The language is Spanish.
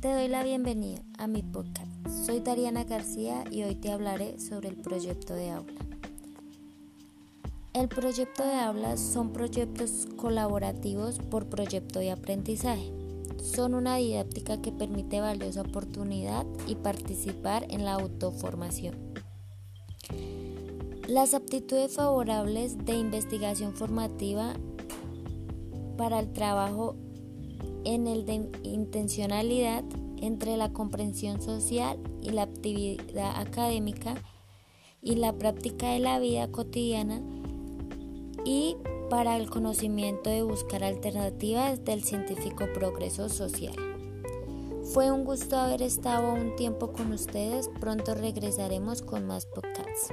doy la bienvenida a mi podcast. Soy Dariana García y hoy te hablaré sobre el proyecto de aula. El proyecto de aula son proyectos colaborativos por proyecto de aprendizaje. Son una didáctica que permite valiosa oportunidad y participar en la autoformación. Las aptitudes favorables de investigación formativa para el trabajo en el de intencionalidad entre la comprensión social y la actividad académica y la práctica de la vida cotidiana y para el conocimiento de buscar alternativas del científico progreso social. Fue un gusto haber estado un tiempo con ustedes, pronto regresaremos con más podcasts.